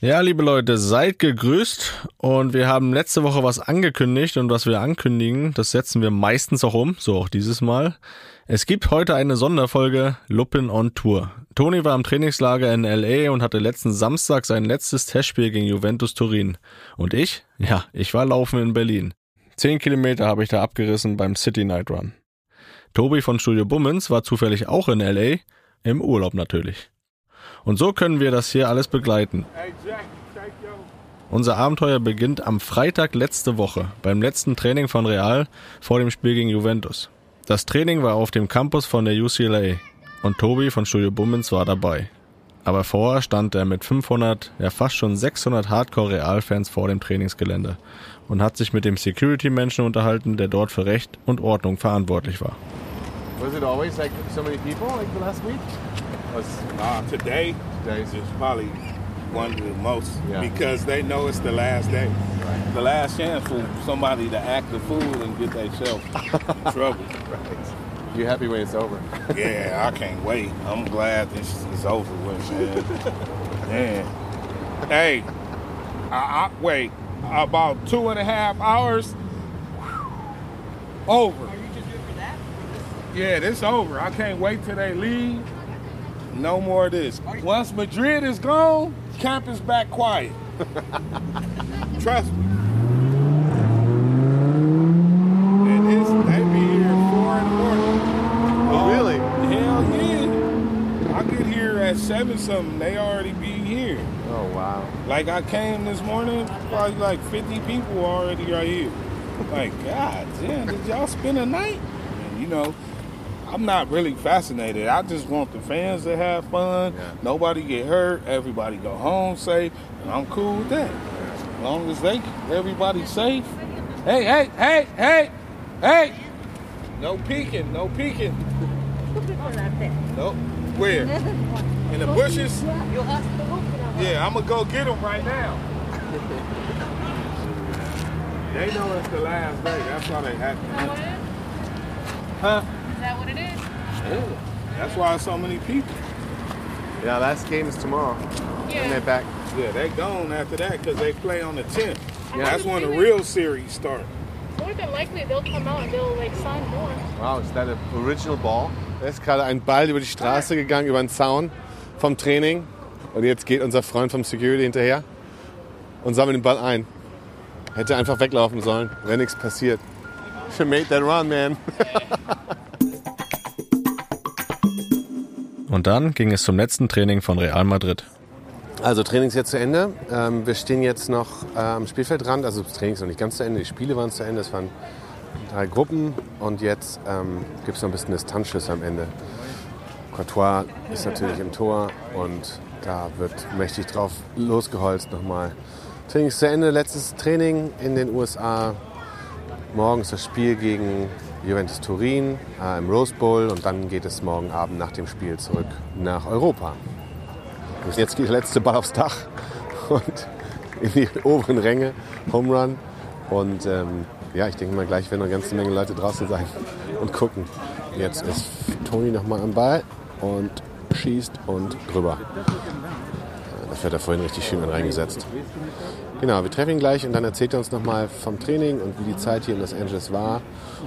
Ja, liebe Leute, seid gegrüßt und wir haben letzte Woche was angekündigt und was wir ankündigen, das setzen wir meistens auch um, so auch dieses Mal. Es gibt heute eine Sonderfolge Luppen on Tour. Toni war im Trainingslager in LA und hatte letzten Samstag sein letztes Testspiel gegen Juventus Turin. Und ich? Ja, ich war laufen in Berlin. Zehn Kilometer habe ich da abgerissen beim City Night Run. Tobi von Studio Bummens war zufällig auch in LA, im Urlaub natürlich. Und so können wir das hier alles begleiten. Unser Abenteuer beginnt am Freitag letzte Woche beim letzten Training von Real vor dem Spiel gegen Juventus. Das Training war auf dem Campus von der UCLA und Tobi von Studio Bummens war dabei. Aber vorher stand er mit 500, ja fast schon 600 Hardcore-Real-Fans vor dem Trainingsgelände und hat sich mit dem Security-Menschen unterhalten, der dort für Recht und Ordnung verantwortlich war. Was it always like so many people like the last week? Was Uh, today, Today's- is probably one of the most Yeah. because they know it's the last day, the last chance for somebody to act a fool and get themselves in trouble. you happy when it's over? Yeah, I can't wait. I'm glad this is over with, man. man. Hey, I, I wait about two and a half hours. Over. Yeah, this over. I can't wait till they leave. No more of this. Once Madrid is gone, camp is back quiet. Trust me. And this, they be here at four in the morning. Oh, oh, really? Hell yeah. I get here at seven something, they already be here. Oh wow. Like I came this morning, probably like 50 people already right here. Like, God damn, did y'all spend a night? And, you know, I'm not really fascinated. I just want the fans to have fun. Yeah. Nobody get hurt. Everybody go home safe. And I'm cool with that. As long as they everybody's safe. Hey, hey, hey, hey, hey. No peeking, no peeking. Nope. Where? In the bushes? Yeah, I'm gonna go get them right now. they know it's the last day. That's why they acting. Huh? That what it is? Yeah. That's why so many people. Yeah, last game is tomorrow. And they're Yeah. back. Yeah, they gone after that because they play on the 10th. Yeah. That's when the real series start. More than likely they'll come out and they'll like sign more. Wow, is that an original ball? Da ist gerade ein Ball über die Straße gegangen, über den Zaun vom Training. Und jetzt geht unser Freund vom Security hinterher und sammelt den Ball ein. Hätte einfach weglaufen sollen, wäre nichts passiert. Should made that run, man. Und dann ging es zum letzten Training von Real Madrid. Also Training ist jetzt zu Ende. Ähm, wir stehen jetzt noch äh, am Spielfeldrand. Also das Training ist noch nicht ganz zu Ende. Die Spiele waren zu Ende. Es waren drei Gruppen und jetzt ähm, gibt es noch ein bisschen Distanzschüsse am Ende. Courtois ist natürlich im Tor und da wird mächtig drauf losgeholzt nochmal. Training ist zu Ende. Letztes Training in den USA. Morgen ist das Spiel gegen Juventus Turin äh, im Rose Bowl und dann geht es morgen Abend nach dem Spiel zurück nach Europa. Und Jetzt geht der letzte Ball aufs Dach und in die oberen Ränge, Home Run. Und ähm, ja, ich denke mal, gleich werden noch eine ganze Menge Leute draußen sein und gucken. Jetzt ist Toni nochmal am Ball und schießt und drüber. Äh, Dafür hat er vorhin richtig schön reingesetzt. Genau, wir treffen ihn gleich und dann erzählt er uns nochmal vom Training und wie die Zeit hier in Los Angeles war.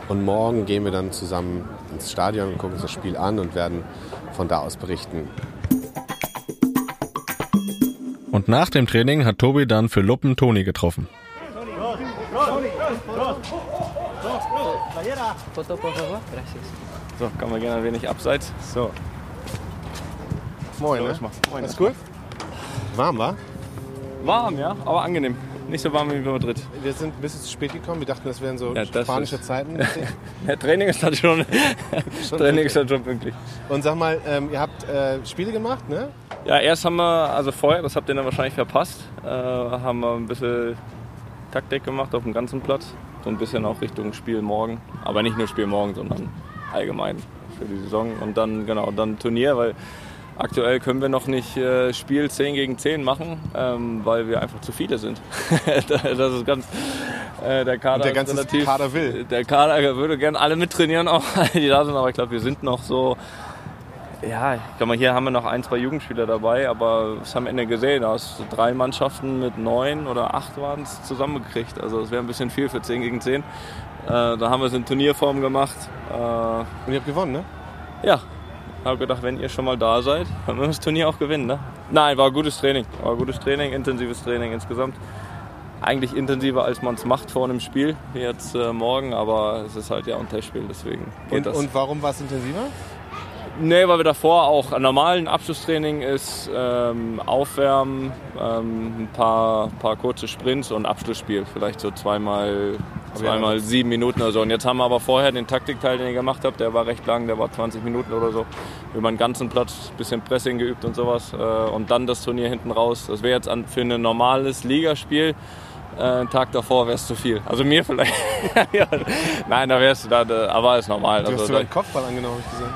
Und morgen gehen wir dann zusammen ins Stadion und gucken uns das Spiel an und werden von da aus berichten. Und nach dem Training hat Tobi dann für Luppen Toni getroffen. So, kann man gerne ein wenig abseits. So. Moin, ne? Moin. Alles gut? Warm, war? Warm, ja, aber angenehm. Nicht so warm wie in Madrid. Wir sind ein bisschen zu spät gekommen. Wir dachten, das wären so Ja, das spanische ist- Zeiten. Ja, Training ist dann schon, Training ist dann schon pünktlich. Und sag mal, ähm, ihr habt äh, Spiele gemacht, ne? Ja, erst haben wir, also vorher, das habt ihr dann wahrscheinlich verpasst, äh, haben wir ein bisschen Taktik gemacht auf dem ganzen Platz. So ein bisschen auch Richtung Spiel morgen. Aber nicht nur Spiel morgen, sondern allgemein für die Saison. Und dann, genau, dann Turnier, weil aktuell können wir noch nicht äh, Spiel 10 gegen 10 machen, ähm, weil wir einfach zu viele sind. das ist ganz, äh, der Kader Und der ganze relativ, Kader will. Der Kader würde gerne alle mittrainieren, auch die da sind, aber ich glaube, wir sind noch so, ja, ich glaube mal, hier haben wir noch ein, zwei Jugendspieler dabei, aber das haben wir am Ende gesehen, da hast du drei Mannschaften mit neun oder acht waren es zusammengekriegt. Also das wäre ein bisschen viel für 10 gegen 10. Äh, da haben wir es in Turnierform gemacht. Äh, Und ihr habt gewonnen, ne? ja, habe gedacht, wenn ihr schon mal da seid, können wir das Turnier auch gewinnen. Ne? Nein, war gutes Training. War gutes Training, intensives Training insgesamt. Eigentlich intensiver, als man es macht vor einem Spiel, wie jetzt äh, morgen, aber es ist halt ja ein Testspiel, deswegen geht Und, das. und warum war es intensiver? Nee, weil wir davor auch normalen Abschlusstraining ist, ähm, Aufwärmen, ähm, ein paar, paar kurze Sprints und Abschlussspiel. Vielleicht so zweimal, zweimal sieben Minuten oder so. Und jetzt haben wir aber vorher den Taktikteil, den ich gemacht habe, der war recht lang, der war 20 Minuten oder so. Über den ganzen Platz, bisschen Pressing geübt und sowas. Äh, und dann das Turnier hinten raus. Das wäre jetzt für ein normales Ligaspiel. Äh, einen Tag davor wäre es zu viel. Also mir vielleicht. ja. Nein, da wärst du da, aber ist normal. Du hast Also, sogar einen Kopfball angenommen, habe ich gesehen.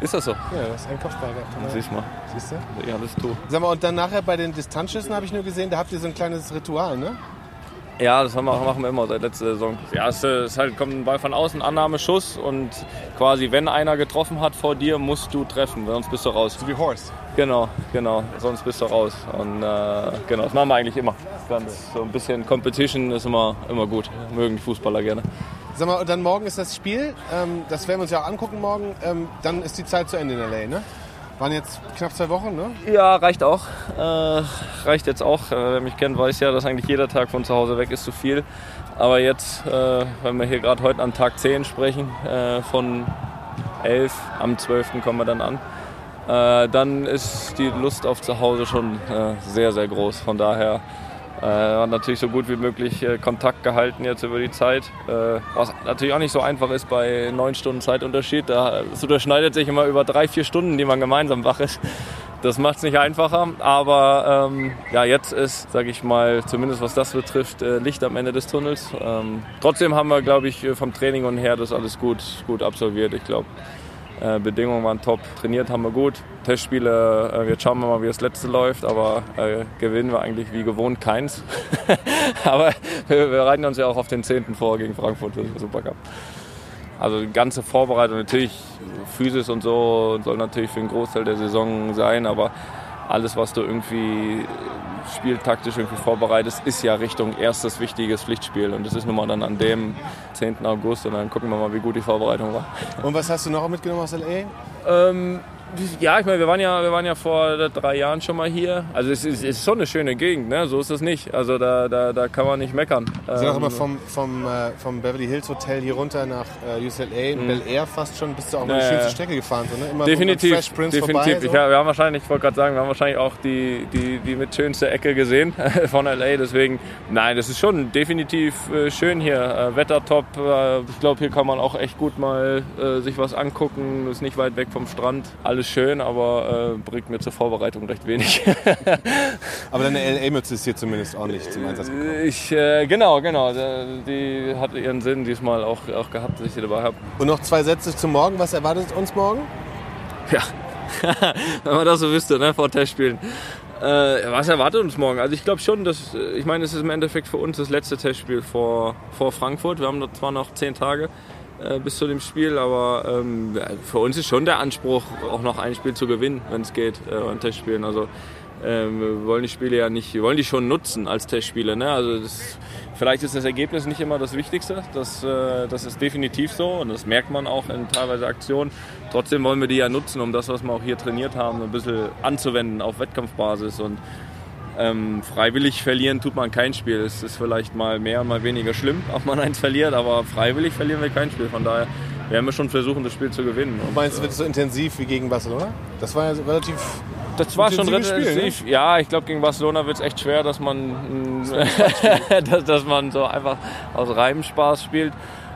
ist das so? Ja, du hast einen Kopfball gehabt. Siehst mal. Siehst du? Ja, das tu. Sag mal, und dann nachher bei den Distanzschüssen habe ich nur gesehen, da habt ihr so ein kleines Ritual, ne? Ja, das haben wir, machen wir immer seit letzter Saison. Ja, es ist halt, kommt ein Ball von außen, Annahme, Schuss und quasi, wenn einer getroffen hat vor dir, musst du treffen, sonst bist du raus. So wie Horst. Genau, genau, sonst bist du raus. Und äh, genau, das machen wir eigentlich immer. Ganz so ein bisschen Competition ist immer, immer gut. Mögen die Fußballer gerne. Sag mal, und dann morgen ist das Spiel. Ähm, das werden wir uns ja auch angucken morgen. Ähm, dann ist die Zeit zu Ende in L.A., ne? Waren jetzt knapp zwei Wochen, ne? Ja, reicht auch. Äh, reicht jetzt auch. Äh, wer mich kennt, weiß ja, dass eigentlich jeder Tag von zu Hause weg ist zu viel. Aber jetzt, äh, wenn wir hier gerade heute an Tag 10 sprechen, äh, von 11, am 12. kommen wir dann an, äh, dann ist die Lust auf zu Hause schon äh, sehr, sehr groß. Von daher äh, natürlich so gut wie möglich äh, Kontakt gehalten jetzt über die Zeit. Äh, was natürlich auch nicht so einfach ist bei neun Stunden Zeitunterschied. Da, es überschneidet sich immer über drei, vier Stunden, die man gemeinsam wach ist. Das macht es nicht einfacher, aber ähm, ja, jetzt ist, sage ich mal, zumindest was das betrifft, äh, Licht am Ende des Tunnels. Ähm, trotzdem haben wir, glaube ich, vom Training und her das alles gut, gut absolviert. Ich glaube, äh, Bedingungen waren top, trainiert haben wir gut. Testspiele, äh, jetzt schauen wir mal, wie das letzte läuft, aber äh, gewinnen wir eigentlich wie gewohnt keins. aber wir, wir bereiten uns ja auch auf den 10. vor gegen Frankfurt für den Supercup. Also die ganze Vorbereitung, natürlich Physis und so soll natürlich für einen Großteil der Saison sein, aber alles, was du irgendwie spieltaktisch irgendwie vorbereitest, ist ja Richtung erstes wichtiges Pflichtspiel. Und das ist nun mal dann an dem 10. August und dann gucken wir mal, wie gut die Vorbereitung war. Und was hast du noch mitgenommen aus L.A.? Ähm, ja, ich meine, wir waren ja, wir waren ja vor drei Jahren schon mal hier. Also es ist, ist schon eine schöne Gegend, ne? So ist es nicht. Also da, da, da kann man nicht meckern. Wir sind auch Ähm, immer vom, vom, äh, vom Beverly Hills Hotel hier runter nach äh, UCLA, in Bel Air fast schon, bist du auch mal die Mhm. Ja, schönste. Strecke gefahren, so, ne? Immer Definitiv, Fresh Prince definitiv. vorbei. Ich, So. wir haben wahrscheinlich, ich wollte gerade sagen, wir haben wahrscheinlich auch die, die, die mit schönste Ecke gesehen von LA. Deswegen, nein, das ist schon definitiv äh, schön hier. Äh, Wetter top. Äh, ich glaube, hier kann man auch echt gut mal äh, sich was angucken. Ist nicht weit weg vom Strand. Alles schön, aber äh, bringt mir zur Vorbereitung recht wenig. Aber deine LA-Mütze ist hier zumindest ordentlich zum Einsatz gekommen. ich, äh, genau, genau. Die, hat ihren Sinn diesmal auch, auch gehabt, dass ich sie dabei habe. Und noch zwei Sätze zum Morgen. Was erwartet uns morgen? Ja, wenn man das so wüsste, ne, vor Testspielen. Äh, was erwartet uns morgen? Also ich glaube schon, dass, äh, ich meine, es ist im Endeffekt für uns das letzte Testspiel vor, vor Frankfurt. Wir haben da zwar noch zehn Tage äh, bis zu dem Spiel, aber ähm, für uns ist schon der Anspruch, auch noch ein Spiel zu gewinnen, wenn es geht, äh, an Testspielen. Also ähm, wir wollen die Spiele ja nicht, wir wollen die schon nutzen als Testspiele. Ne? Also das, vielleicht ist das Ergebnis nicht immer das Wichtigste, das, äh, das ist definitiv so und das merkt man auch in teilweise Aktionen. Trotzdem wollen wir die ja nutzen, um das, was wir auch hier trainiert haben, ein bisschen anzuwenden auf Wettkampfbasis und ähm, freiwillig verlieren tut man kein Spiel. Es ist vielleicht mal mehr und mal weniger schlimm, ob man eins verliert, aber freiwillig verlieren wir kein Spiel. Von daher werden wir schon versuchen, das Spiel zu gewinnen. Und, Meinst du, wird es so intensiv wie gegen Barcelona? Das war ja relativ. Das war schon Spiel, ne? relativ. Ja, ich glaube, gegen Barcelona wird es echt schwer, dass man, dass, dass man so einfach aus reinem Spaß spielt.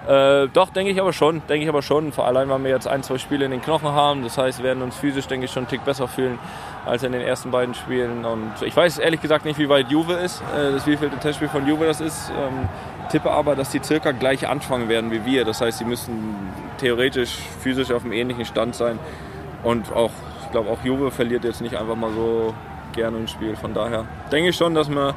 Äh, doch, denke ich aber schon, denke ich aber schon. Vor allem, weil wir jetzt ein, zwei Spiele in den Knochen haben. Das heißt, wir werden uns physisch, denke ich, schon einen Tick besser fühlen als in den ersten beiden Spielen. Und ich weiß ehrlich gesagt nicht, wie weit Juve ist, äh, das wievielte Testspiel von Juve das ist. Ähm, tippe aber, dass die circa gleich anfangen werden wie wir. Das heißt, sie müssen theoretisch physisch auf einem ähnlichen Stand sein. Und auch, ich glaube, auch Juve verliert jetzt nicht einfach mal so gerne ein Spiel. Von daher denke ich schon, dass wir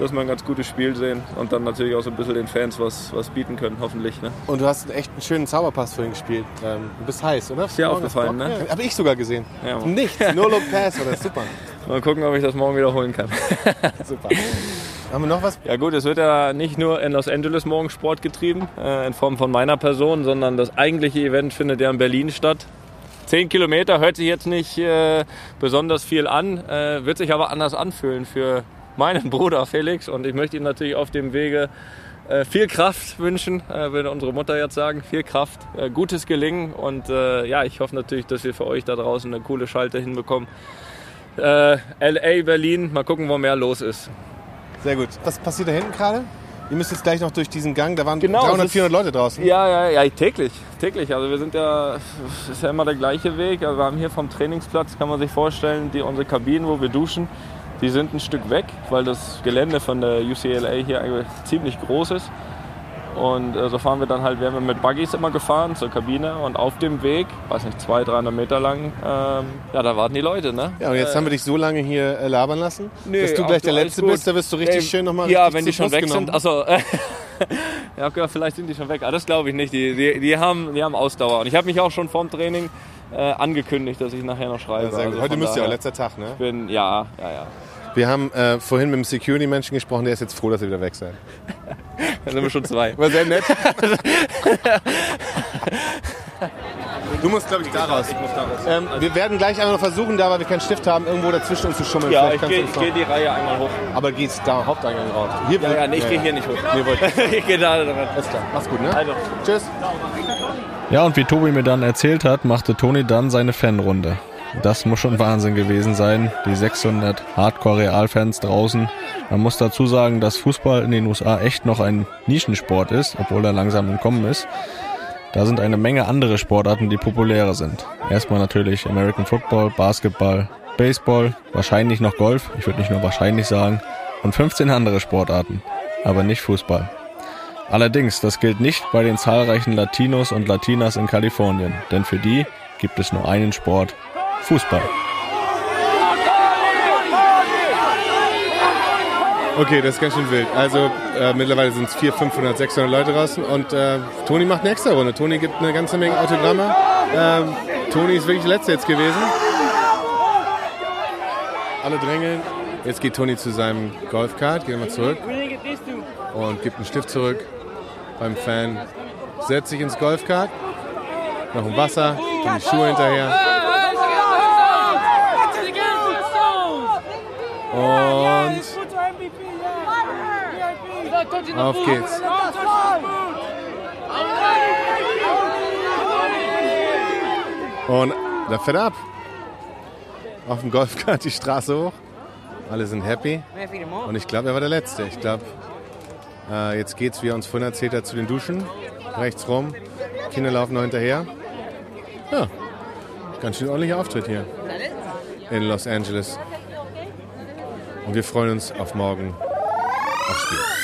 dass wir ein ganz gutes Spiel sehen und dann natürlich auch so ein bisschen den Fans was, was bieten können, hoffentlich. Ne? Und du hast echt einen schönen Zauberpass vorhin gespielt. Ähm, du bist heiß, oder? Ist dir aufgefallen, ne? Ja, Habe ich sogar gesehen. Ja. Nichts, nur Look Pass, oder? Super. Mal gucken, ob ich das morgen wiederholen kann. Super. Haben wir noch was? Ja gut, es wird ja nicht nur in Los Angeles morgen Sport getrieben, äh, in Form von meiner Person, sondern das eigentliche Event findet ja in Berlin statt. Zehn Kilometer hört sich jetzt nicht äh, besonders viel an, äh, wird sich aber anders anfühlen für meinen Bruder Felix und ich möchte ihm natürlich auf dem Wege äh, viel Kraft wünschen, äh, würde unsere Mutter jetzt sagen, viel Kraft, äh, gutes Gelingen und ja, ich hoffe natürlich, dass wir für euch da draußen eine coole Schalte hinbekommen. LA, Berlin, mal gucken, wo mehr los ist. Sehr gut. Was passiert da hinten gerade? Ihr müsst jetzt gleich noch durch diesen Gang, da waren Genau, 300, es ist- 400 Leute draußen. Ja, ja, ja, täglich, täglich. Also wir sind ja, es ist ja immer der gleiche Weg. Also wir haben hier vom Trainingsplatz, kann man sich vorstellen, die, unsere Kabinen, wo wir duschen, die sind ein Stück weg, weil das Gelände von der UCLA hier eigentlich ziemlich groß ist. Und äh, so fahren wir dann halt, werden wir mit Buggies immer gefahren zur Kabine und auf dem Weg, weiß nicht, 200, 300 Meter lang, ähm, ja, da warten die Leute, ne? Ja, und jetzt Äh, haben wir dich so lange hier äh, labern lassen, Nee, dass du gleich der Letzte gut. bist. Da wirst du richtig Ey, schön nochmal Ja, wenn die schon weg genommen. sind. Achso. ja, okay, vielleicht sind die schon weg. Ah, das glaube ich nicht. Die, die, die, haben, die haben Ausdauer. Und ich habe mich auch schon vorm Training äh, angekündigt, dass ich nachher noch schreibe. Ja. Also Heute müsst ihr auch letzter Tag, ne? ich bin, ja, ja, ja. Wir haben äh, vorhin mit dem Security-Menschen gesprochen, der ist jetzt froh, dass ihr wieder weg seid. Da sind wir schon zwei. War sehr nett. du musst, glaube ich, da raus. Ich muss da raus. Ähm, wir werden gleich einmal noch versuchen, da weil wir keinen Stift haben, irgendwo dazwischen uns zu schummeln. Ja, Vielleicht ich gehe geh die Reihe einmal hoch. Aber geht's da Haupteingang raus? Hier Ja, ja, nee, ich gehe hier nicht hoch. Nee, wollte ich gehe da dran. Alles klar. Mach's gut, ne? Also. Tschüss. Ja, und wie Tobi mir dann erzählt hat, machte Toni dann seine Fanrunde. Das muss schon Wahnsinn gewesen sein. Die 600 Hardcore-Realfans draußen. Man muss dazu sagen, dass Fußball in den USA echt noch ein Nischensport ist, obwohl er langsam im Kommen ist. Da sind eine Menge andere Sportarten, die populärer sind. Erstmal natürlich American Football, Basketball, Baseball, wahrscheinlich noch Golf, ich würde nicht nur wahrscheinlich sagen, und 15 andere Sportarten, aber nicht Fußball. Allerdings, das gilt nicht bei den zahlreichen Latinos und Latinas in Kalifornien, denn für die gibt es nur einen Sport, Fußball. Okay, das ist ganz schön wild. Also äh, mittlerweile sind es 400, 500, 600 Leute draußen und äh, Toni macht eine extra Runde. Toni gibt eine ganze Menge Autogramme. Ähm, Toni ist wirklich der Letzte jetzt gewesen. Alle drängeln. Jetzt geht Toni zu seinem Golfkart, geht mal zurück und gibt einen Stift zurück beim Fan. Setzt sich ins Golfkart, noch ein Wasser, die Schuhe hinterher. Auf geht's. Und da fährt ab. Auf dem Golfkart die Straße hoch. Alle sind happy. Und ich glaube, er war der Letzte. Ich glaube, äh, jetzt geht's, wie er uns vorhin erzählt hat, zu den Duschen. Rechts rum. Kinder laufen noch hinterher. Ja, ganz schön ordentlicher Auftritt hier in Los Angeles. Und wir freuen uns auf morgen aufs Spiel.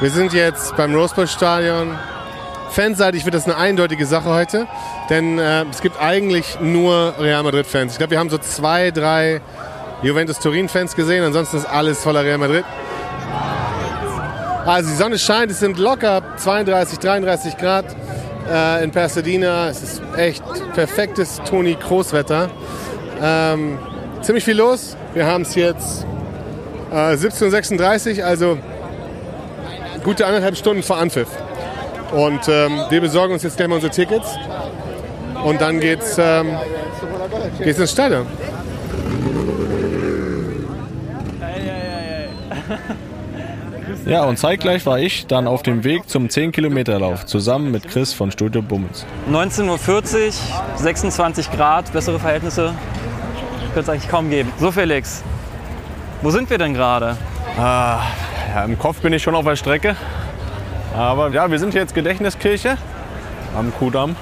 Wir sind jetzt beim Rosebud-Stadion. Fanseitig wird das eine eindeutige Sache heute, denn äh, es gibt eigentlich nur Real Madrid-Fans. Ich glaube, wir haben so zwei, drei Juventus-Turin-Fans gesehen, ansonsten ist alles voller Real Madrid. Also die Sonne scheint, es sind locker 32, 33 Grad äh, in Pasadena. Es ist echt perfektes Toni Kroos-Wetter. Ähm, ziemlich viel los. Wir haben es jetzt äh, 17.36 Uhr, also gute anderthalb Stunden vor Anpfiff. Und ähm, wir besorgen uns jetzt gleich mal unsere Tickets. Und dann geht's, ähm, geht's ins Stadion. Ja, und zeitgleich war ich dann auf dem Weg zum 10-Kilometer-Lauf zusammen mit Chris von Studio Bummens. 19.40 Uhr, 26 Grad, bessere Verhältnisse. könnte es eigentlich kaum geben. So Felix, wo sind wir denn gerade? Ah, ja, Im Kopf bin ich schon auf der Strecke. Aber ja, wir sind hier jetzt Gedächtniskirche am Kudamm.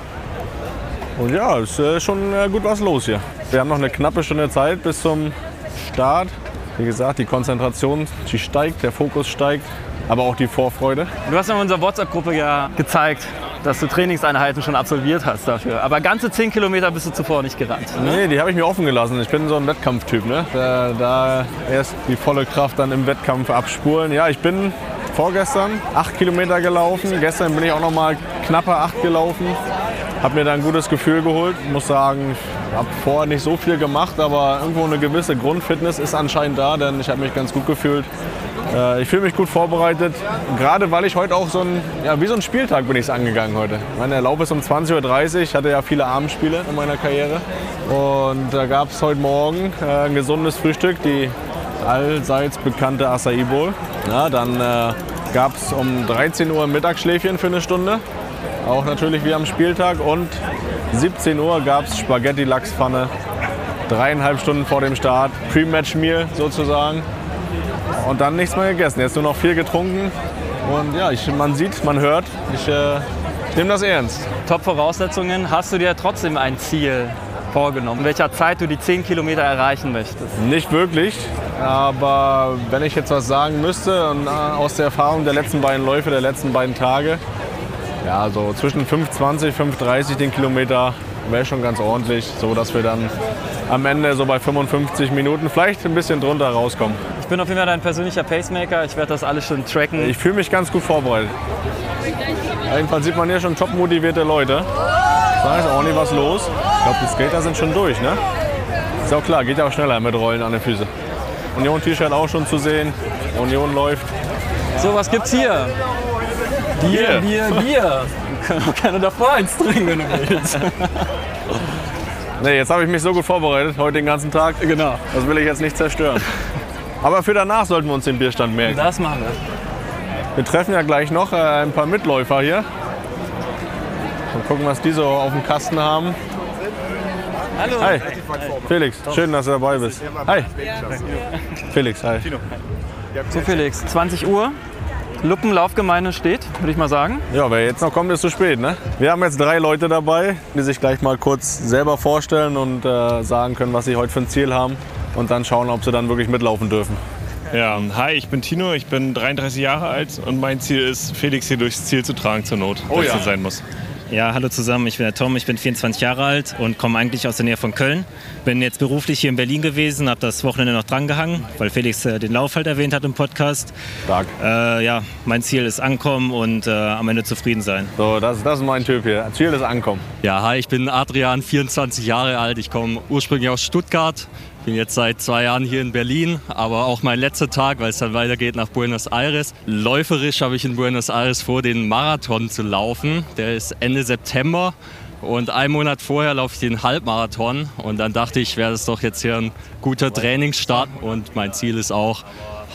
Und ja, ist äh, schon äh, gut was los hier. Wir haben noch eine knappe Stunde Zeit bis zum Start. Wie gesagt, die Konzentration, die steigt, der Fokus steigt, aber auch die Vorfreude. Du hast in unserer WhatsApp-Gruppe ja gezeigt, dass du Trainingseinheiten schon absolviert hast dafür. Aber ganze 10 Kilometer bist du zuvor nicht gerannt. Ne? Nee, die habe ich mir offen gelassen. Ich bin so ein Wettkampftyp. Ne? Da, da erst die volle Kraft dann im Wettkampf abspulen. Ja, ich bin vorgestern 8 Kilometer gelaufen. Gestern bin ich auch noch mal knappe 8 gelaufen. Habe mir da ein gutes Gefühl geholt. Muss sagen, ich habe vorher nicht so viel gemacht, aber irgendwo eine gewisse Grundfitness ist anscheinend da, denn ich habe mich ganz gut gefühlt. Äh, ich fühle mich gut vorbereitet, gerade weil ich heute auch so ein, ja, wie so ein Spieltag bin ich es angegangen heute. Mein Lauf ist um 20.30 Uhr, ich hatte ja viele Abendspiele in meiner Karriere. Und da gab es heute Morgen äh, ein gesundes Frühstück, die allseits bekannte Acai Bowl. Ja, dann äh, gab es um 13 Uhr Mittagsschläfchen für eine Stunde, auch natürlich wie am Spieltag. Und 17 Uhr gab es Spaghetti-Lachspfanne, dreieinhalb Stunden vor dem Start, Pre-Match-Meal sozusagen. Und dann nichts mehr gegessen. Jetzt nur noch viel getrunken. Und ja, ich, man sieht, man hört, ich, äh, nehme das ernst. Top-Voraussetzungen. Hast du dir trotzdem ein Ziel vorgenommen, in welcher Zeit du die 10 Kilometer erreichen möchtest? Nicht wirklich, aber wenn ich jetzt was sagen müsste und äh, aus der Erfahrung der letzten beiden Läufe, der letzten beiden Tage, ja, so zwischen 5,20, 5,30 den Kilometer wäre schon ganz ordentlich, so dass wir dann am Ende so bei 55 Minuten vielleicht ein bisschen drunter rauskommen. Ich bin auf jeden Fall dein persönlicher Pacemaker. Ich werde das alles schon tracken. Ich fühle mich ganz gut vorbereitet. Jedenfalls sieht man hier schon top motivierte Leute. Da ist ordentlich was los. Ich glaube, die Skater sind schon durch, ne? Ist auch klar, geht ja auch schneller mit Rollen an den Füßen. Union T-Shirt auch schon zu sehen. Union läuft. So, was gibt's hier? Bier, Bier. Bier, Bier. Können auch gerne davor eins trinken, wenn du willst. Nee, jetzt habe ich mich so gut vorbereitet, heute den ganzen Tag. genau. Das will ich jetzt nicht zerstören. Aber für danach sollten wir uns den Bierstand merken. Das machen wir. Wir treffen ja gleich noch äh, ein paar Mitläufer hier. Und gucken, was die so auf dem Kasten haben. Hallo. Hi, Felix, schön, dass du dabei bist. Hi. Felix, hi. So Felix, 20 Uhr. Luppenlaufgemeinde steht, würde ich mal sagen. Ja, wer jetzt noch kommt, ist zu spät. Ne? Wir haben jetzt drei Leute dabei, die sich gleich mal kurz selber vorstellen und äh, sagen können, was sie heute für ein Ziel haben. Und dann schauen, ob sie dann wirklich mitlaufen dürfen. Ja, hi, ich bin Tino, ich bin 33 Jahre alt und mein Ziel ist, Felix hier durchs Ziel zu tragen zur Not, Oh wenn es ja. so sein muss. Ja, hallo zusammen, ich bin der Tom, ich bin 24 Jahre alt und komme eigentlich aus der Nähe von Köln. Bin jetzt beruflich hier in Berlin gewesen, habe das Wochenende noch drangehangen, weil Felix äh, den Lauf halt erwähnt hat im Podcast. Stark. Äh, ja, mein Ziel ist ankommen und äh, am Ende zufrieden sein. So, das, das ist mein Typ hier. Ziel ist Ankommen. Ja, hi, ich bin Adrian, 24 Jahre alt. Ich komme ursprünglich aus Stuttgart. Bin jetzt seit zwei Jahren hier in Berlin, aber auch mein letzter Tag, weil es dann weitergeht nach Buenos Aires. Läuferisch habe ich in Buenos Aires vor, den Marathon zu laufen. Der ist Ende September und einen Monat vorher laufe ich den Halbmarathon. Und dann dachte ich, wäre das doch jetzt hier ein guter Trainingsstart. Und mein Ziel ist auch,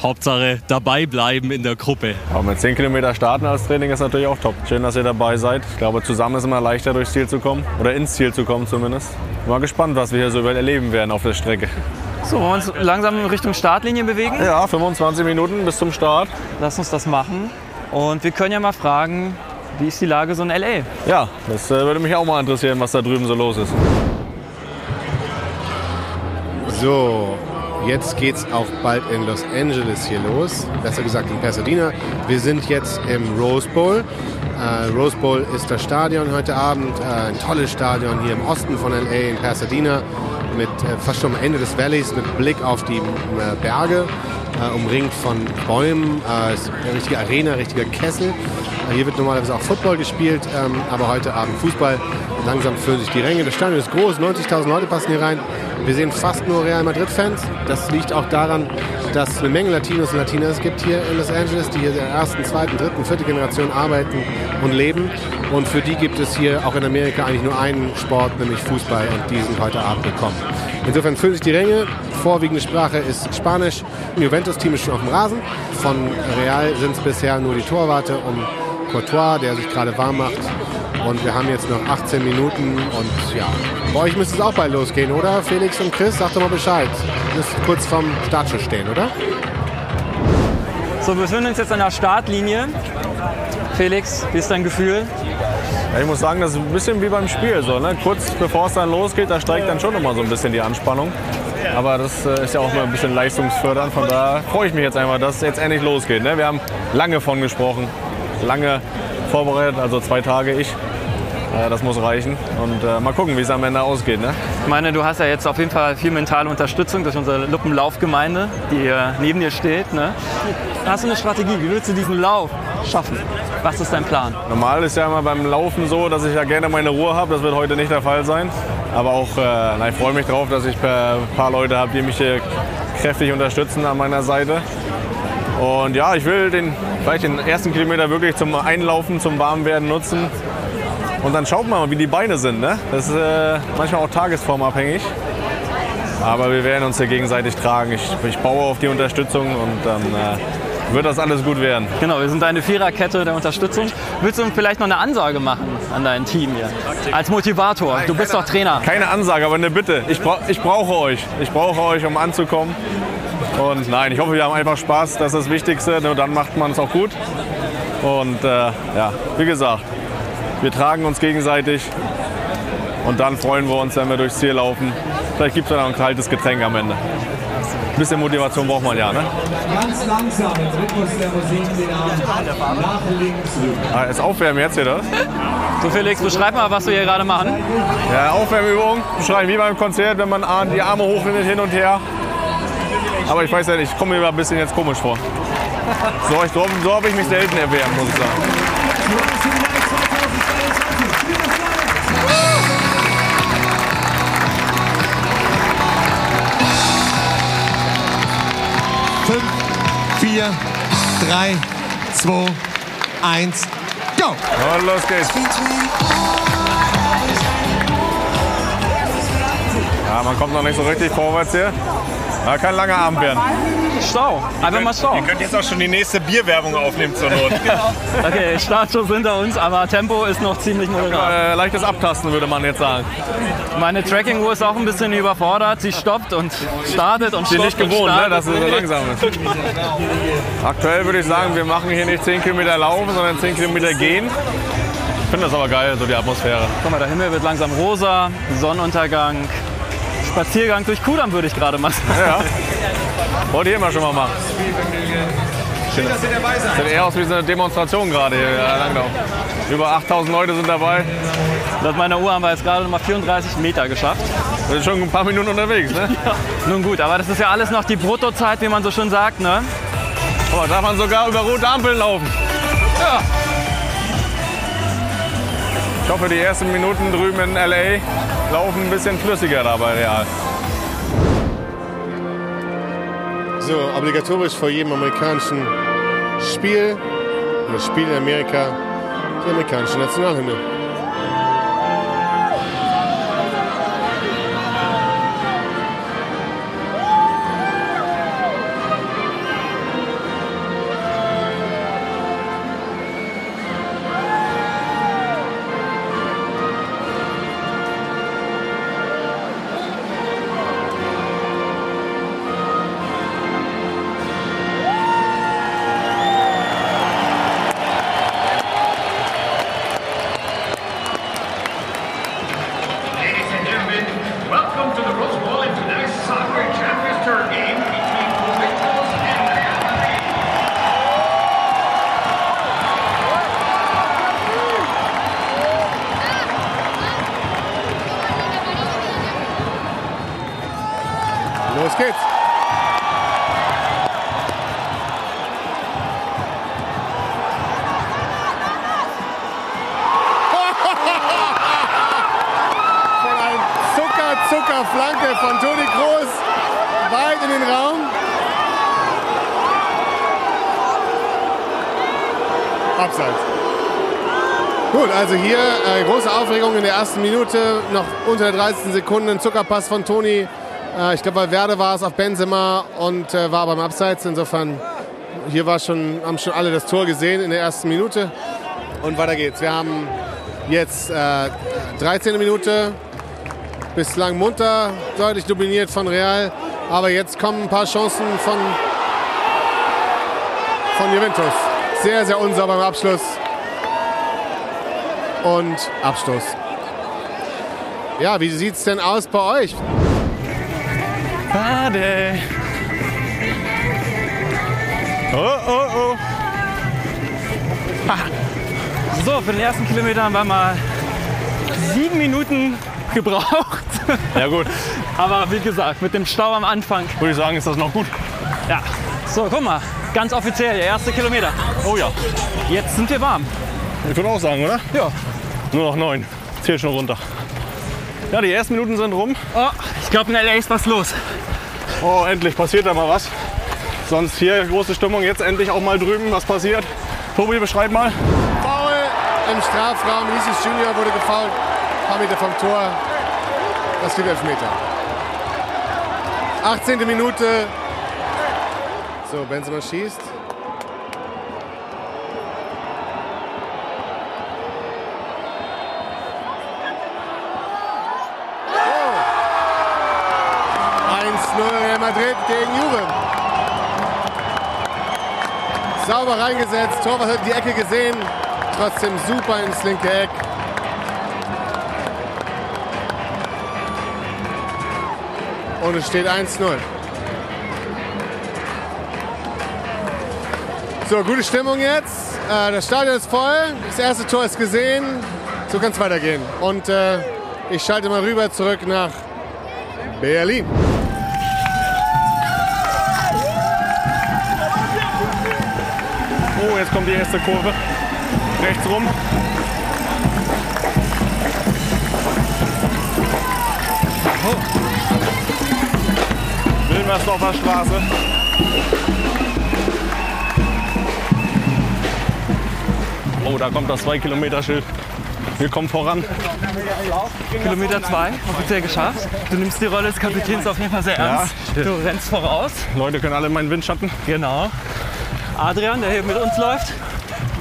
Hauptsache dabei bleiben in der Gruppe. Aber mit 10 Kilometer starten als Training ist natürlich auch top. Schön, dass ihr dabei seid. Ich glaube, zusammen ist immer leichter durchs Ziel zu kommen. Oder ins Ziel zu kommen zumindest. Mal gespannt, was wir hier so erleben werden auf der Strecke. So, wollen wir uns langsam in Richtung Startlinie bewegen? Ja, 25 Minuten bis zum Start. Lass uns das machen. Und wir können ja mal fragen, wie ist die Lage so in L.A.? Ja, das äh, würde mich auch mal interessieren, was da drüben so los ist. So, jetzt geht's auch bald in Los Angeles hier los. Besser gesagt in Pasadena. Wir sind jetzt im Rose Bowl. Äh, Rose Bowl ist das Stadion heute Abend. Äh, ein tolles Stadion hier im Osten von LA in Pasadena. Mit äh, fast schon am Ende des Valleys mit Blick auf die äh, Berge. Äh, umringt von Bäumen. Äh, ist eine richtige Arena, richtiger Kessel. Hier wird normalerweise auch Football gespielt, ähm, aber heute Abend Fußball. Langsam füllen sich die Ränge. Das Stadion ist groß, 90.000 Leute passen hier rein. Wir sehen fast nur Real Madrid-Fans. Das liegt auch daran, dass es eine Menge Latinos und Latinas gibt hier in Los Angeles, die hier in der ersten, zweiten, dritten, vierten Generation arbeiten und leben. Und für die gibt es hier auch in Amerika eigentlich nur einen Sport, nämlich Fußball. Und die sind heute Abend gekommen. Insofern füllen sich die Ränge. Vorwiegende Sprache ist Spanisch. Juventus-Team ist schon auf dem Rasen. Von Real sind es bisher nur die Torwarte um Courtois, der sich gerade warm macht. Und wir haben jetzt noch 18 Minuten und ja, bei euch müsste es auch bald losgehen, oder? Felix und Chris, sagt doch mal Bescheid. Ihr müsst kurz vorm Startschuss stehen, oder? So, wir befinden uns jetzt an der Startlinie. Felix, wie ist dein Gefühl? Ja, ich muss sagen, das ist ein bisschen wie beim Spiel. So, ne? Kurz bevor es dann losgeht, da steigt dann schon immer so ein bisschen die Anspannung. Aber das äh, ist ja auch mal ein bisschen leistungsfördernd. Von daher freue ich mich jetzt einfach, dass es jetzt endlich losgeht. Ne? Wir haben lange von gesprochen, lange vorbereitet, also zwei Tage ich. Äh, das muss reichen. Und äh, mal gucken, wie es am Ende ausgeht. Ne? Ich meine, du hast ja jetzt auf jeden Fall viel mentale Unterstützung durch unsere Luppenlaufgemeinde, die hier neben dir steht. Ne? Hast du eine Strategie? Wie willst du diesen Lauf schaffen? Was ist dein Plan? Normal ist ja immer beim Laufen so, dass ich ja gerne meine Ruhe habe. Das wird heute nicht der Fall sein. Aber auch, äh, na, ich freue mich drauf, dass ich ein paar Leute habe, die mich hier kräftig unterstützen an meiner Seite. Und ja, ich will den, vielleicht den ersten Kilometer wirklich zum Einlaufen, zum Warmwerden nutzen. Und dann schaut man mal, wie die Beine sind. Ne? Das ist äh, manchmal auch tagesformabhängig. Aber wir werden uns hier gegenseitig tragen. Ich, ich baue auf die Unterstützung und dann äh, wird das alles gut werden. Genau, wir sind eine Viererkette der Unterstützung. Willst du vielleicht noch eine Ansage machen an dein Team hier? Als Motivator. Du bist doch Trainer. Keine Ansage, aber eine Bitte. Ich, bra ich brauche euch. Ich brauche euch, um anzukommen. Und nein, ich hoffe, wir haben einfach Spaß. Das ist das Wichtigste. Nur dann macht man es auch gut. Und äh, ja, wie gesagt, wir tragen uns gegenseitig. Und dann freuen wir uns, wenn wir durchs Ziel laufen. Vielleicht gibt es dann noch ein kaltes Getränk am Ende. Ein bisschen Motivation braucht man ja, ne? Ganz langsam im Rhythmus der Musik den Arm nach links rüber. Ah, ist Aufwärmen jetzt hier das? So Felix, beschreib mal, was wir hier gerade machen. Ja, Aufwärmübung. Beschreiben wie beim Konzert, wenn man die Arme hochnimmt hin und her. Aber ich weiß ja nicht, ich komme mir ein bisschen jetzt komisch vor. So, ich, so, so habe ich mich selten erwärmt, muss ich sagen. Fünf, vier, drei, zwei, eins, go! Und los geht's. Ja, man kommt noch nicht so richtig vorwärts hier. Ja, kein langer Abend werden. Stau, einfach mal Stau. Ihr könnt jetzt auch schon die nächste Bierwerbung aufnehmen zur Not. Okay, Startschuss hinter uns, aber Tempo ist noch ziemlich moderat. Äh, leichtes Abtasten würde man jetzt sagen. Meine Tracking-Uhr ist auch ein bisschen überfordert. Sie stoppt und startet und Sie stoppt nicht gewohnt, ne, dass es so langsam ist. Aktuell würde ich sagen, wir machen hier nicht 10 Kilometer laufen, sondern 10 Kilometer gehen. Ich finde das aber geil, so die Atmosphäre. Guck mal, der Himmel wird langsam rosa, Sonnenuntergang, Spaziergang durch Kudamm würde ich gerade machen. Ja. Wollte ich immer schon mal machen. Sieht eher aus wie so eine Demonstration gerade hier. Ja, Langlauf. Über 8000 Leute sind dabei. Laut meiner Uhr haben wir jetzt gerade noch mal 34 Meter geschafft. Wir sind schon ein paar Minuten unterwegs, ne? Nun gut, aber das ist ja alles noch die Bruttozeit, wie man so schön sagt, ne? Oh, darf man sogar über rote Ampeln laufen. Ja. Ich hoffe, die ersten Minuten drüben in L.A. laufen ein bisschen flüssiger dabei real. So, obligatorisch vor jedem amerikanischen Spiel oder Spiel in Amerika die amerikanische Nationalhymne. Also hier äh, große Aufregung in der ersten Minute, noch unter der 30. Sekunde ein Zuckerpass von Toni. Äh, ich glaube, bei Werde war es auf Benzema und äh, war beim Abseits. Insofern, hier war schon, haben schon alle das Tor gesehen in der ersten Minute. Und weiter geht's. Wir haben Jetzt äh, 13. Minute. Bislang munter, deutlich dominiert von Real. Aber jetzt kommen ein paar Chancen von, von Juventus. Sehr, sehr unsauber im Abschluss. Und Abstoß. Ja, wie sieht es denn aus bei euch? Schade. Oh, oh, oh. So, für den ersten Kilometer haben wir mal sieben Minuten gebraucht. Ja gut, Aber wie gesagt, mit dem Stau am Anfang. würde ich sagen, ist das noch gut. Ja. So, guck mal. Ganz offiziell, der erste Kilometer. Oh ja. Jetzt sind wir warm. Ich würde auch sagen, oder? Ja. Nur noch neun. Zähl schon runter. Ja, die ersten Minuten sind rum. Oh, ich glaube, in LA ist was los. Oh, endlich passiert da mal was. Sonst hier große Stimmung. Jetzt endlich auch mal drüben was passiert. Tobi, beschreib mal. Foul im Strafraum. Vinicius Junior wurde gefoult. Ein paar Meter vom Tor. Das gibt Elfmeter. 18. Minute. So, Benzema schießt. Madrid gegen Juve. Sauber reingesetzt, Torwart hat die Ecke gesehen, trotzdem super ins linke Eck. Und es steht 1-0. So, gute Stimmung jetzt. Äh, das Stadion ist voll. Das erste Tor ist gesehen. So kann es weitergehen. Und äh, ich schalte mal rüber zurück nach Berlin. Oh, jetzt kommt die erste Kurve. Rechts rum. Wilmersdorfer Straße. Oh, da kommt das 2-Kilometer-Schild. Wir kommen voran. Kilometer zwei, offiziell geschafft. Du nimmst die Rolle des Kapitäns auf jeden Fall sehr ernst. Ja. Du rennst voraus. Leute können alle in meinen Windschatten. Genau. Adrian, der hier mit uns läuft.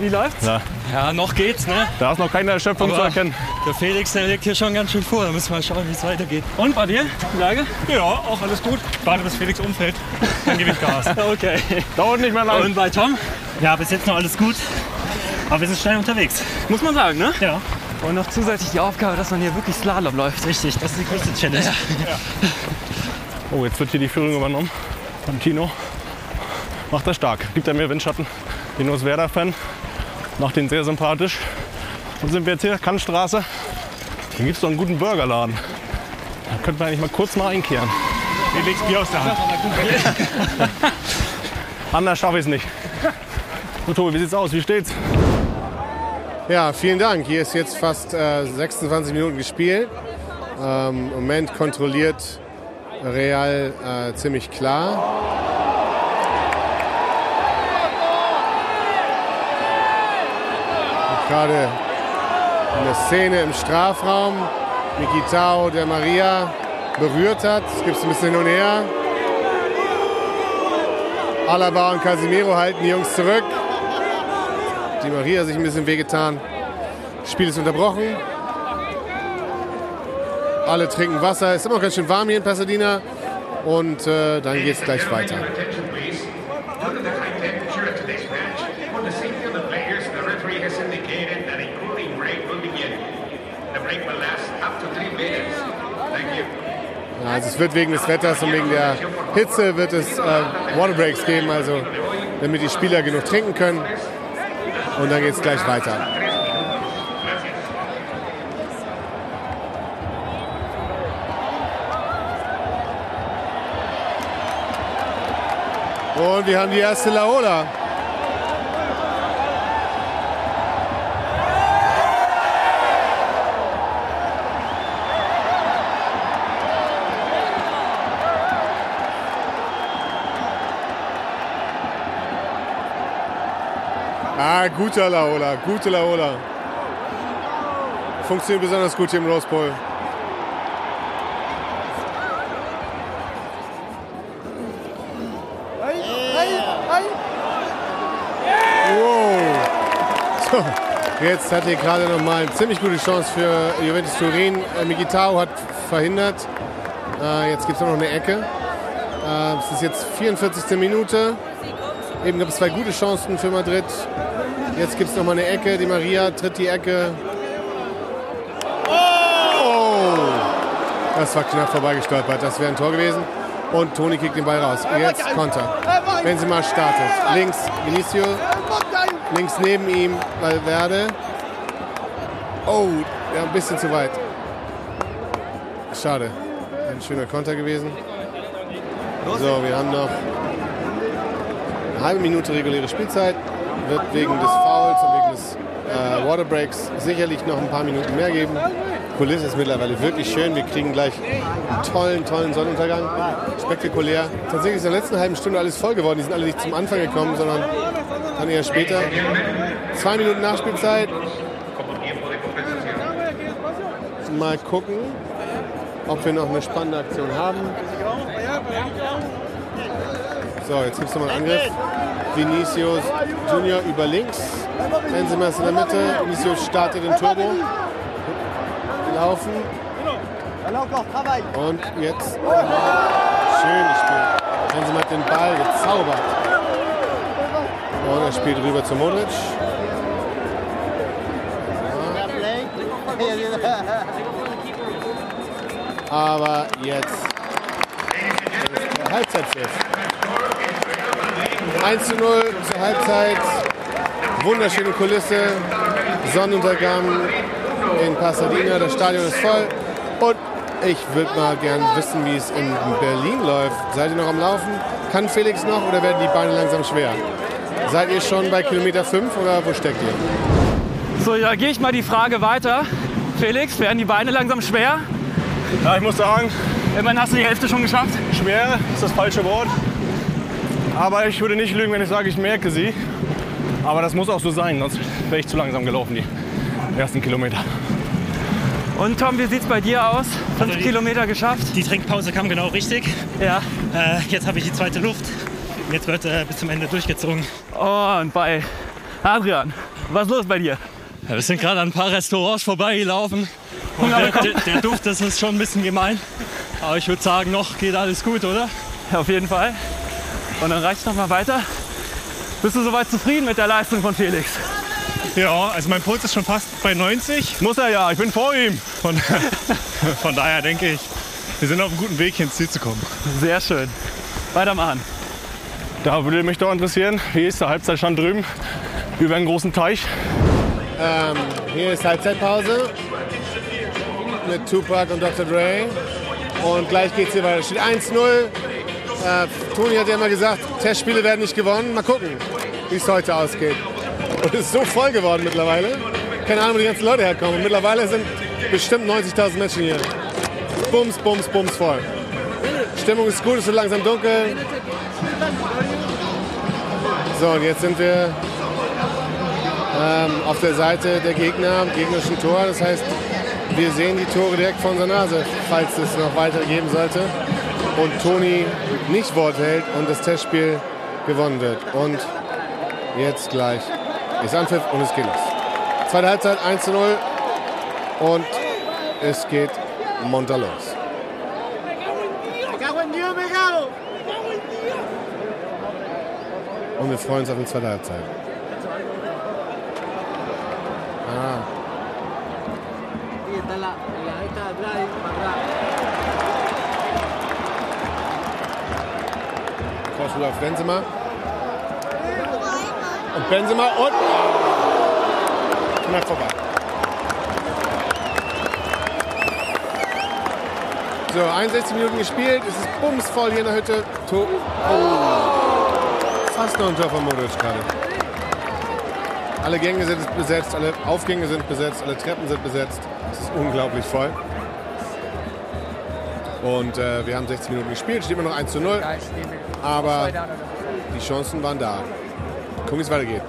Wie läuft's? Ja. Ja, noch geht's, ne? Da ist noch keine Erschöpfung zu erkennen. der Felix, der legt hier schon ganz schön vor. Da müssen wir mal schauen, wie es weitergeht. Und bei dir? Die Lage? Ja, auch alles gut. Warte, bis Felix umfällt. Dann gebe ich Gas. Okay. Dauert nicht mehr lang. Und bei Tom? Ja, bis jetzt noch alles gut. Aber wir sind schnell unterwegs. Muss man sagen, ne? Ja. Und noch zusätzlich die Aufgabe, dass man hier wirklich Slalom läuft. Richtig, das ist die größte Challenge. Oh, jetzt wird hier die Führung übernommen von Tino. Macht er stark. Gibt er mir Windschatten. Tino ist Werder-Fan. Macht ihn sehr sympathisch. Wo sind wir jetzt hier? Kannstraße. Hier gibt es doch einen guten Burgerladen. Da könnten wir eigentlich mal kurz mal einkehren. Felix, Bier aus der Hand. Anders schaffe ich es nicht. So, Tobi, wie sieht's aus? Wie steht's? Ja, vielen Dank. Hier ist jetzt fast äh, 26 Minuten gespielt. Ähm, Im Moment kontrolliert Real äh, ziemlich klar. Gerade eine Szene im Strafraum. Mikitao, der Maria berührt hat. Es gibt ein bisschen hin her. Alaba und Casimiro halten die Jungs zurück. Die Maria sich ein bisschen wehgetan. Das Spiel ist unterbrochen. Alle trinken Wasser. Ist immer noch ganz schön warm hier in Pasadena. Und äh, dann geht es gleich weiter. Also es wird wegen des Wetters und wegen der Hitze wird es äh, Waterbreaks geben, also damit die Spieler genug trinken können. Und dann geht es gleich weiter. Und wir haben die erste Laola. Guter Laola, gute Laola. Funktioniert besonders gut hier im Rose Bowl. Jetzt hat hier gerade noch mal eine ziemlich gute Chance für Juventus Turin. Äh, Mikitao hat verhindert. Äh, jetzt gibt es noch eine Ecke. Äh, es ist jetzt 44. Minute. Eben gab es zwei gute Chancen für Madrid. Jetzt gibt es noch mal eine Ecke. Die Maria tritt die Ecke. Oh! Das war knapp vorbeigestolpert. Das wäre ein Tor gewesen. Und Toni kickt den Ball raus. Jetzt Konter. Benzema startet. Links Vinicio. Links neben ihm Valverde. Oh, ja, ein bisschen zu weit. Schade. Ein schöner Konter gewesen. So, wir haben noch eine halbe Minute reguläre Spielzeit. Wird wegen des Fouls und wegen des äh, Waterbreaks sicherlich noch ein paar Minuten mehr geben. Kulisse ist mittlerweile wirklich schön. Wir kriegen gleich einen tollen, tollen Sonnenuntergang. Spektakulär. Tatsächlich ist in der letzten halben Stunde alles voll geworden. Die sind alle nicht zum Anfang gekommen, sondern dann eher später. Zwei Minuten Nachspielzeit. Mal gucken, ob wir noch eine spannende Aktion haben. So, jetzt gibt es nochmal einen Angriff. Vinicius Junior über links. Benzema ist in der Mitte. Vinicius startet den Turbo. Laufen. Und jetzt schön gespielt. Benzema hat den Ball gezaubert. Und er spielt rüber zu Modric. Aber jetzt Halbzeitpfiff. 1 zu 0 zur Halbzeit. Wunderschöne Kulisse. Sonnenuntergang in Pasadena. Das Stadion ist voll. Und ich würde mal gern wissen, wie es in Berlin läuft. Seid ihr noch am Laufen? Kann Felix noch oder werden die Beine langsam schwer? Seid ihr schon bei Kilometer 5 oder wo steckt ihr? So, da gehe ich mal die Frage weiter. Felix, werden die Beine langsam schwer? Ja, ich muss sagen, Immerhin hast du die Hälfte schon geschafft. schwer ist das falsche Wort. Aber ich würde nicht lügen, wenn ich sage, ich merke sie. Aber das muss auch so sein, sonst wäre ich zu langsam gelaufen, die ersten Kilometer. Und Tom, wie sieht's bei dir aus? Fünf Also Kilometer geschafft? Die Trinkpause kam genau richtig. Ja. Äh, jetzt habe ich die zweite Luft. Jetzt wird äh, bis zum Ende durchgezogen. Und bei Adrian, was ist los bei dir? Ja, wir sind gerade an ein paar Restaurants vorbeigelaufen. Und der, der, der Duft, das ist schon ein bisschen gemein. Aber ich würde sagen, noch geht alles gut, oder? Ja, auf jeden Fall. Und dann reicht noch mal weiter. Bist du soweit zufrieden mit der Leistung von Felix? Ja, also mein Puls ist schon fast bei 90. Muss er ja, ich bin vor ihm. Von, von daher denke ich, wir sind auf einem guten Weg, hier ins Ziel zu kommen. Sehr schön. Weitermachen. Da würde mich doch interessieren, wie ist der Halbzeitstand drüben über einen großen Teich? Ähm, hier ist Halbzeitpause mit Tupac und Dr. Dre. Und gleich geht's hier weiter. Steht 1-0. Äh, Toni hat ja immer gesagt, Testspiele werden nicht gewonnen. Mal gucken, wie es heute ausgeht. Und es ist so voll geworden mittlerweile. Keine Ahnung, wo die ganzen Leute herkommen. Mittlerweile sind bestimmt 90.000 Menschen hier. Bums, bums, bums voll. Stimmung ist gut, es wird langsam dunkel. So, und jetzt sind wir ähm, auf der Seite der Gegner, am gegnerischen Tor. Das heißt, wir sehen die Tore direkt vor unserer Nase, falls es noch weiter geben sollte. Und Toni nicht Wort hält und das Testspiel gewonnen wird. Und jetzt gleich ist Anpfiff und es geht los. Zweite Halbzeit 1 zu 0 und es geht munter los. Und wir freuen uns auf die zweite Halbzeit. Auf Benzema. Und Benzema und knapp vorbei. So, 61 Minuten gespielt. Es ist bumsvoll hier in der Hütte. To oh. Fast noch ein Tor von Modric gerade. Alle Gänge sind besetzt, alle Aufgänge sind besetzt, alle Treppen sind besetzt. Es ist unglaublich voll. Und äh, wir haben 60 Minuten gespielt, steht immer noch 1 zu 0. Aber die Chancen waren da. Gucken, wie es weitergeht.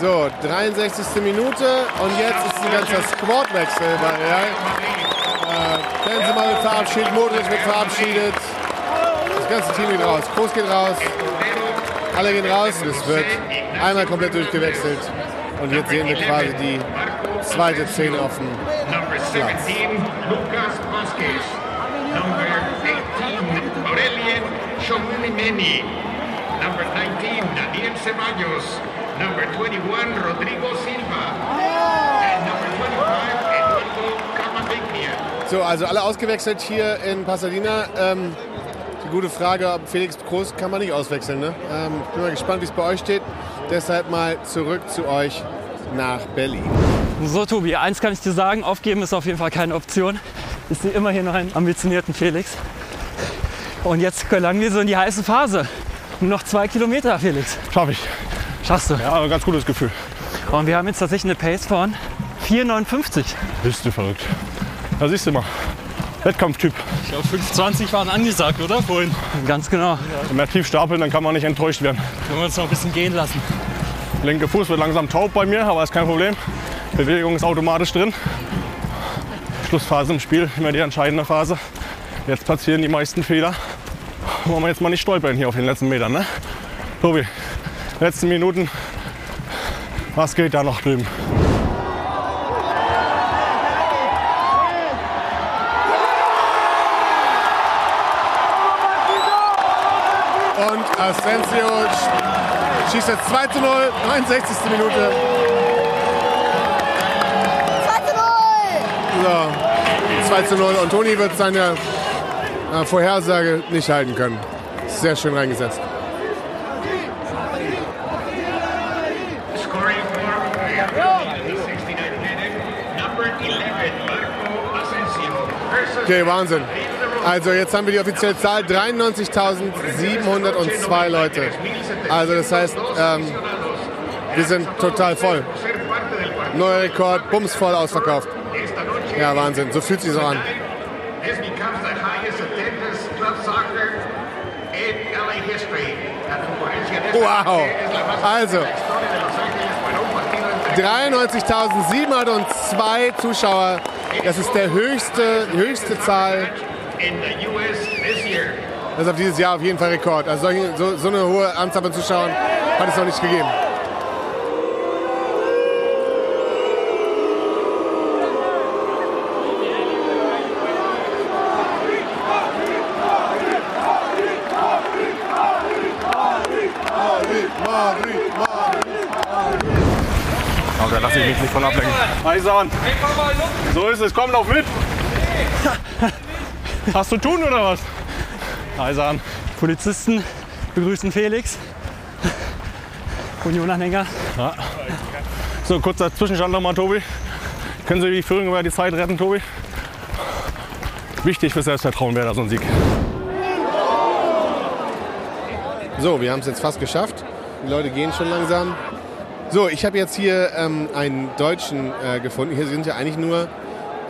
So, 63. Minute und jetzt ist ein ganzer Squadwechsel bei Real. Äh, Benzema wird verabschiedet, Modric wird verabschiedet. Das ganze Team geht raus. Groß geht raus. Alle gehen raus. Es wird einmal komplett durchgewechselt. Und jetzt sehen wir quasi die zweite Szene auf dem Platz. 17, Lucas Vasquez. Number 18, Aurelien Shomimeni. Number 19, Daniel Ceballos. Number 21, Rodrigo Silva. And number 25, Eduardo Camavinga. So, also alle ausgewechselt hier in Pasadena. Ähm, die gute Frage, Felix Groß kann man nicht auswechseln. Ne? Ähm, ich bin mal gespannt, wie es bei euch steht. Deshalb mal zurück zu euch nach Berlin. So, Tobi, eins kann ich dir sagen: Aufgeben ist auf jeden Fall keine Option. Ich sehe immer hier noch einen ambitionierten Felix. Und jetzt gelangen wir so in die heiße Phase. Nur noch zwei Kilometer, Felix. Schaff ich. Schaffst du? Ja, ein ganz gutes Gefühl. Und wir haben jetzt tatsächlich eine Pace von 4,59. Bist du verrückt. Da siehst du mal. Wettkampftyp. Ich glaube, 5,20 waren angesagt, oder? Vorhin. Ganz genau. Wenn wir tief stapeln, dann kann man nicht enttäuscht werden. Können wir uns noch ein bisschen gehen lassen. Linke Fuß wird langsam taub bei mir, aber ist kein Problem. Bewegung ist automatisch drin. Schlussphase im Spiel, immer die entscheidende Phase. Jetzt passieren die meisten Fehler. Wollen wir jetzt mal nicht stolpern hier auf den letzten Metern, ne? Tobi, letzten Minuten. Was geht da noch drüben? Asensio sch- schießt jetzt 2 zu 0, 69. Minute. So, 2 zu 0. Und Toni wird seine äh, Vorhersage nicht halten können. Sehr schön reingesetzt. Scoring for the 69 minute, number 11, Marco Asensio. Versus Okay, Wahnsinn. Also jetzt haben wir die offizielle Zahl 93.702 Leute. Also das heißt, ähm, wir sind total voll. Neuer Rekord, bumsvoll ausverkauft. Ja, Wahnsinn. So fühlt sich so an. Wow. Also, grande de la historia de Los Ángeles para un partido entre 93.702 Zuschauer. Das ist der höchste, höchste Zahl. In the US this year. Das ist auf dieses Jahr auf jeden Fall Rekord. Also solche, so, so eine hohe Anzahl an Zuschauern hat es noch nicht gegeben. Da lasse ich mich nicht von ablenken. Eisern. So ist es. Komm, lauf mit. Hast du tun oder was? Eisern. Polizisten begrüßen Felix. Unionanhänger. Ja. So, kurzer Zwischenstand nochmal, Tobi. Können Sie die Führung über die Zeit retten, Tobi? Wichtig für Selbstvertrauen wäre da so ein Sieg. So, wir haben es jetzt fast geschafft. Die Leute gehen schon langsam. So, ich habe jetzt hier ähm, einen Deutschen äh, gefunden. Hier sind ja eigentlich nur,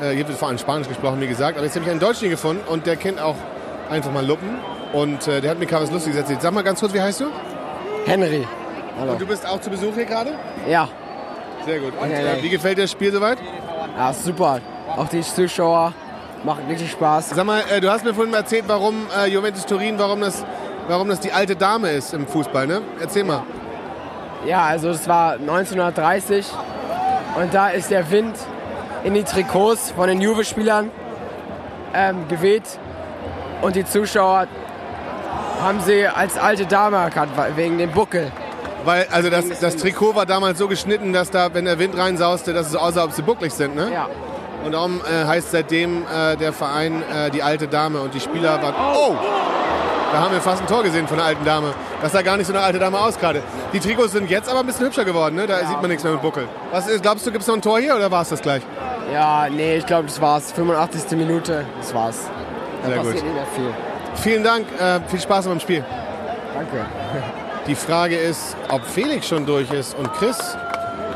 äh, hier wird vor allem Spanisch gesprochen, wie gesagt. Aber jetzt habe ich einen Deutschen hier gefunden und der kennt auch einfach mal Luppen. Und äh, der hat mir gerade was Lustiges erzählt. Sag mal ganz kurz, wie heißt du? Henry. Hallo. Und du bist auch zu Besuch hier gerade? Ja. Sehr gut. Und äh, wie gefällt dir das Spiel soweit? Ja, super. Auch die Zuschauer machen richtig Spaß. Sag mal, äh, du hast mir vorhin mal erzählt, warum äh, Juventus Turin, warum das, warum das die alte Dame ist im Fußball, ne? Erzähl mal. Ja, also es war 1930 und da ist der Wind in die Trikots von den Juve-Spielern ähm, geweht und die Zuschauer haben sie als alte Dame erkannt, wegen dem Buckel. Weil, also das, das Trikot war damals so geschnitten, dass da, wenn der Wind reinsauste, dass es aussah, ob sie bucklig sind, ne? Ja. Und darum äh, heißt seitdem äh, der Verein äh, die alte Dame und die Spieler waren. Oh! Da haben wir fast ein Tor gesehen von der alten Dame. Das sah gar nicht so eine alte Dame aus gerade. Die Trikots sind jetzt aber ein bisschen hübscher geworden, ne? Da sieht man nichts mehr mit Buckel. Was ist, glaubst du, gibt es noch ein Tor hier oder war es das gleich? Ja, nee, ich glaube, das war's. 85. Minute, das war's. Da Sehr passiert gut. nicht mehr viel. Vielen Dank, äh, viel Spaß beim Spiel. Danke. Die Frage ist, ob Felix schon durch ist. Und Chris,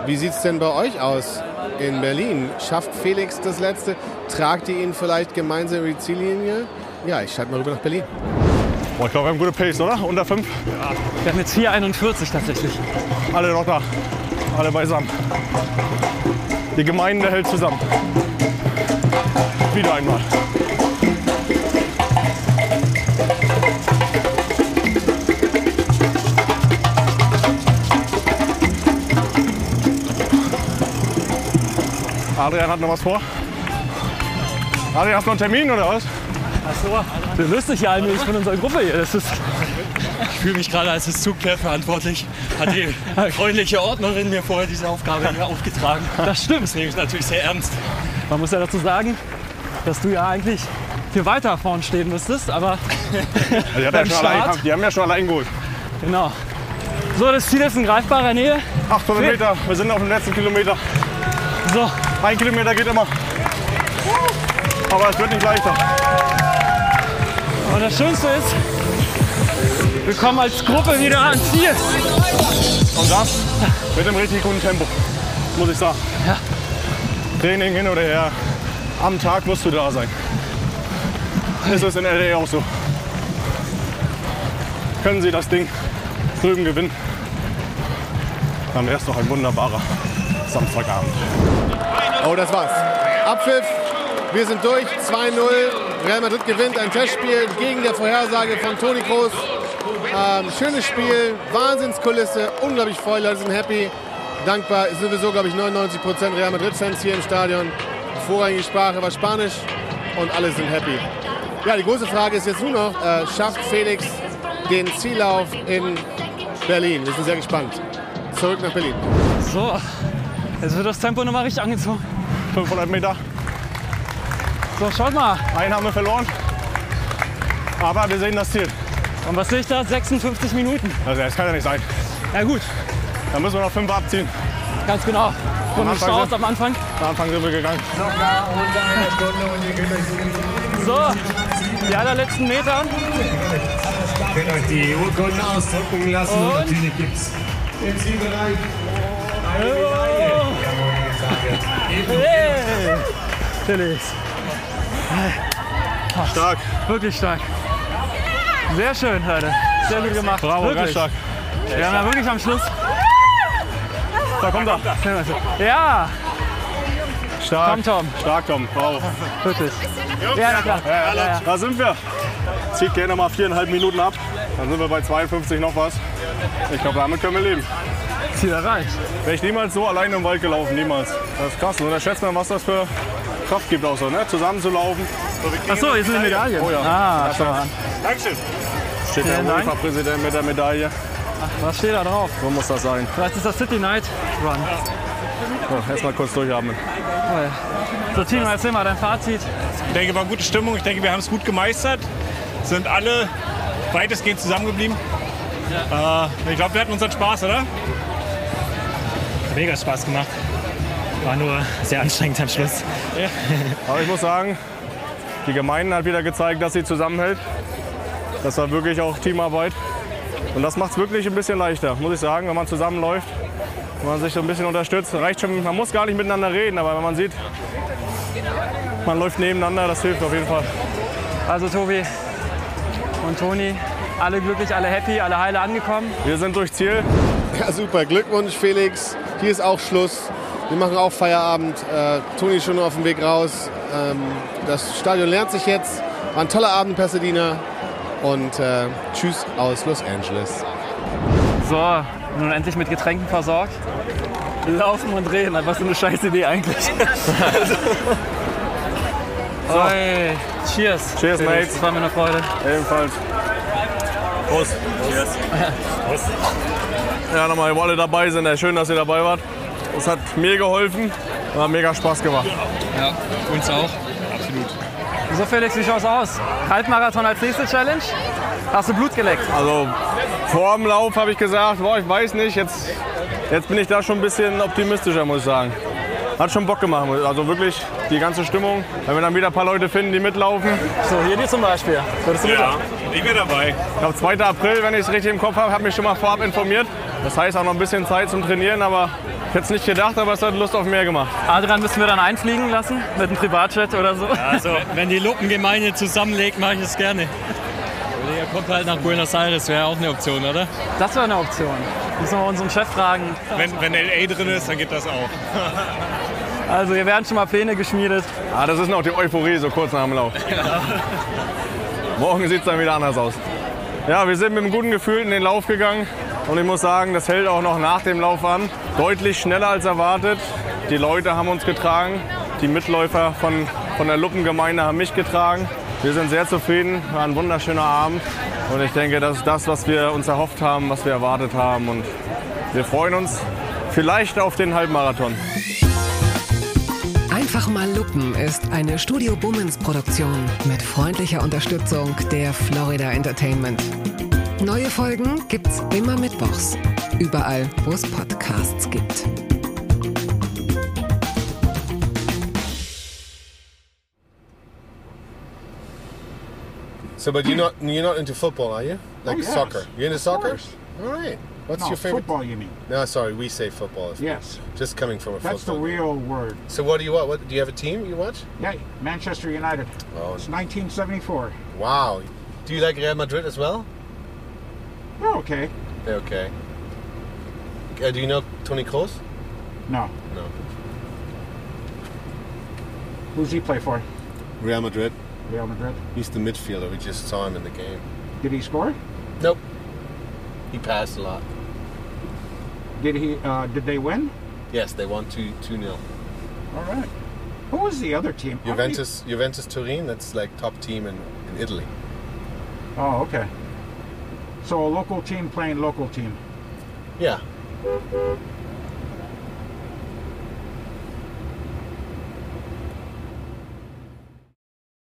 wie sieht es denn bei euch aus in Berlin? Schafft Felix das Letzte? Tragt ihr ihn vielleicht gemeinsam über die Ziellinie? Ja, ich schalte mal rüber nach Berlin. Boah, ich glaube, wir haben gute Pace, oder? Unter 5? Wir haben jetzt 4,41 tatsächlich. Alle noch da. Alle beisammen. Die Gemeinde hält zusammen. Wieder einmal. Adrian hat noch was vor. Adrian, hast du noch einen Termin oder was? Achso, du löst dich ja eigentlich von unserer Gruppe hier. Das ist ich fühle mich gerade als das Zugpferd verantwortlich. Hat die freundliche Ordnerin mir vorher diese Aufgabe hier aufgetragen. Das stimmt. Das nehme ich natürlich sehr ernst. Man muss ja dazu sagen, dass du ja eigentlich viel weiter vorn stehen müsstest, aber Die, hat ja beim schon allein, Start, die haben ja schon allein geholt. genau. So, das Ziel ist in greifbarer Nähe. 800 Meter, wir sind auf dem letzten Kilometer. So. Ein Kilometer geht immer. Aber es wird nicht leichter. Und das Schönste ist, wir kommen als Gruppe wieder ans Ziel. Und das mit einem richtig guten Tempo, muss ich sagen. Ja. Training hin oder her, am Tag musst du da sein. Ist es in LA auch so. Können sie das Ding drüben gewinnen, dann wäre es doch ein wunderbarer Samstagabend. Oh, das war's. Abpfiff. Wir sind durch. 2-0. Real Madrid gewinnt ein Testspiel gegen der Vorhersage von Toni Kroos. Ähm, schönes Spiel, Wahnsinnskulisse, unglaublich voll, Leute sind happy, dankbar. Es sind sowieso, glaube ich, 99% Real Madrid-Fans hier im Stadion. Vorrangige Sprache war Spanisch und alle sind happy. Ja, die große Frage ist jetzt nur noch, äh, schafft Felix den Ziellauf in Berlin? Wir sind sehr gespannt. Zurück nach Berlin. So, jetzt wird das Tempo nochmal richtig angezogen. 500 Meter. So, schaut mal. Einen haben wir verloren. Aber wir sehen das Ziel. Und was sehe ich da? 56 Minuten. Also das kann ja nicht sein. Ja gut, Da müssen wir noch fünf abziehen. ganz genau. Von Am Anfang sind- am Anfang. Am Anfang sind wir gegangen. So, die allerletzten Meter. Könnt euch die Urkunden ausdrucken lassen. Und? Natürlich gibt es im Zielbereich eine Medaille. Jawohl, gesagt wird. Hey, Felix. Stark. Wirklich stark. Sehr schön, Leute. Sehr gut gemacht. Bravo, wirklich. stark. Wir haben ja wirklich am Schluss. Da kommt er. Ja, Stark. Komm, Tom. Stark, Tom. Bravo. wirklich. Ja, na klar. Ja, ja. Da sind wir. Zieht gerne mal viereinhalb Minuten ab. Dann sind wir bei 52 noch was. Ich glaube, damit können wir leben. Ziel erreicht. Wäre ich niemals so alleine im Wald gelaufen, niemals. Das ist krass. Und unterschätzt man, was das für Kraft gibt auch so, ne? Zusammenzulaufen. Achso, hier sind die Medaillen. Oh ja. Ah, schau mal an. Dankeschön. Steht der Vielen Dank. UEFA-Präsident mit der Medaille. Was steht da drauf? So muss das sein. Vielleicht ist das City Night Run. So, erstmal kurz durchatmen. So, Tino, erzähl mal dein Fazit. Ich denke, war gute Stimmung. Ich denke, wir haben es gut gemeistert. Sind alle weitestgehend zusammengeblieben. Äh, ich glaube, wir hatten unseren Spaß, oder? Mega Spaß gemacht. War nur sehr anstrengend am Schluss. Aber ich muss sagen, die Gemeinde hat wieder gezeigt, dass sie zusammenhält. Das war wirklich auch Teamarbeit. Und das macht es wirklich ein bisschen leichter, muss ich sagen, wenn man zusammenläuft. Wenn man sich so ein bisschen unterstützt. Reicht schon, man muss gar nicht miteinander reden, aber wenn man sieht, man läuft nebeneinander, das hilft auf jeden Fall. Also Tobi und Toni, alle glücklich, alle happy, alle heile angekommen. Wir sind durch Ziel. Ja, super. Glückwunsch, Felix. Hier ist auch Schluss. Wir machen auch Feierabend. Äh, Toni ist schon auf dem Weg raus. Ähm, das Stadion lernt sich jetzt. War ein toller Abend in Pasadena. Und äh, tschüss aus Los Angeles. So, nun endlich mit Getränken versorgt. Laufen und reden, was für eine scheiß Idee eigentlich. so. Oi, cheers. Cheers, Mates. Das war mir eine Freude. Ebenfalls. Prost. Cheers. Ja, nochmal, wo alle dabei sind. Schön, dass ihr dabei wart. Es hat mir geholfen. Hat mega Spaß gemacht. Ja, uns auch. So Felix, wie schaut's aus? Halbmarathon als nächste Challenge? Hast du Blut geleckt? Also vor dem Lauf habe ich gesagt, boah, ich weiß nicht, jetzt, jetzt bin ich da schon ein bisschen optimistischer, muss ich sagen. Hat schon Bock gemacht, also wirklich die ganze Stimmung. Wenn wir dann wieder ein paar Leute finden, die mitlaufen. So, hier die zum Beispiel. Würdest du Ja, ich bin dabei. Ich glaube 2. April, wenn ich es richtig im Kopf habe, habe mich schon mal vorab informiert. Das heißt auch noch ein bisschen Zeit zum Trainieren, aber ich hätte es nicht gedacht, aber es hat Lust auf mehr gemacht. Adrian müssen wir dann einfliegen lassen mit einem Privatjet oder so. Also, wenn die Luppengemeinde zusammenlegt, mache ich es gerne. Oder ihr kommt halt nach Buenos Aires, wäre auch eine Option, oder? Das wäre eine Option. Müssen wir unseren Chef fragen. Wenn, wenn LA drin ist, dann geht das auch. Also hier werden schon mal Pläne geschmiedet. Ah, das ist noch die Euphorie, so kurz nach dem Lauf. Morgen sieht es dann wieder anders aus. Ja, wir sind mit einem guten Gefühl in den Lauf gegangen. Und ich muss sagen, das hält auch noch nach dem Lauf an. Deutlich schneller als erwartet. Die Leute haben uns getragen. Die Mitläufer von, von der Luppengemeinde haben mich getragen. Wir sind sehr zufrieden. War ein wunderschöner Abend. Und ich denke, das ist das, was wir uns erhofft haben, was wir erwartet haben. Und wir freuen uns vielleicht auf den Halbmarathon. Einfach mal Luppen ist eine Studio Bummens Produktion mit freundlicher Unterstützung der Florida Entertainment. Neue Folgen gibt's immer mittwochs. Überall, wo es Podcasts gibt. So, but you're not you're not into football, are you? Oh, like Oh, yes. soccer. You're into Of soccer? course. All right. What's No, your favorite? football, you mean? No, sorry, we say football. Yes. Just coming from a That's the football. real word. So what do you what? What do you have a team you watch? Yeah, Manchester United. Oh. It's 1974. Wow. Do you like Real Madrid as well? They're okay. They're okay. Uh, do you know Tony Kroos? No. No. Who's he play for? Real Madrid. Real Madrid. He's the midfielder. We just saw him in the game. Did he score? Nope. He passed a lot. Did he? Uh, did they win? Yes, they won 2 2 0. All right. Who was the other team? Juventus Juventus Turin, that's like top team in, in Italy. Oh, okay. So a local team playing local team. Yeah.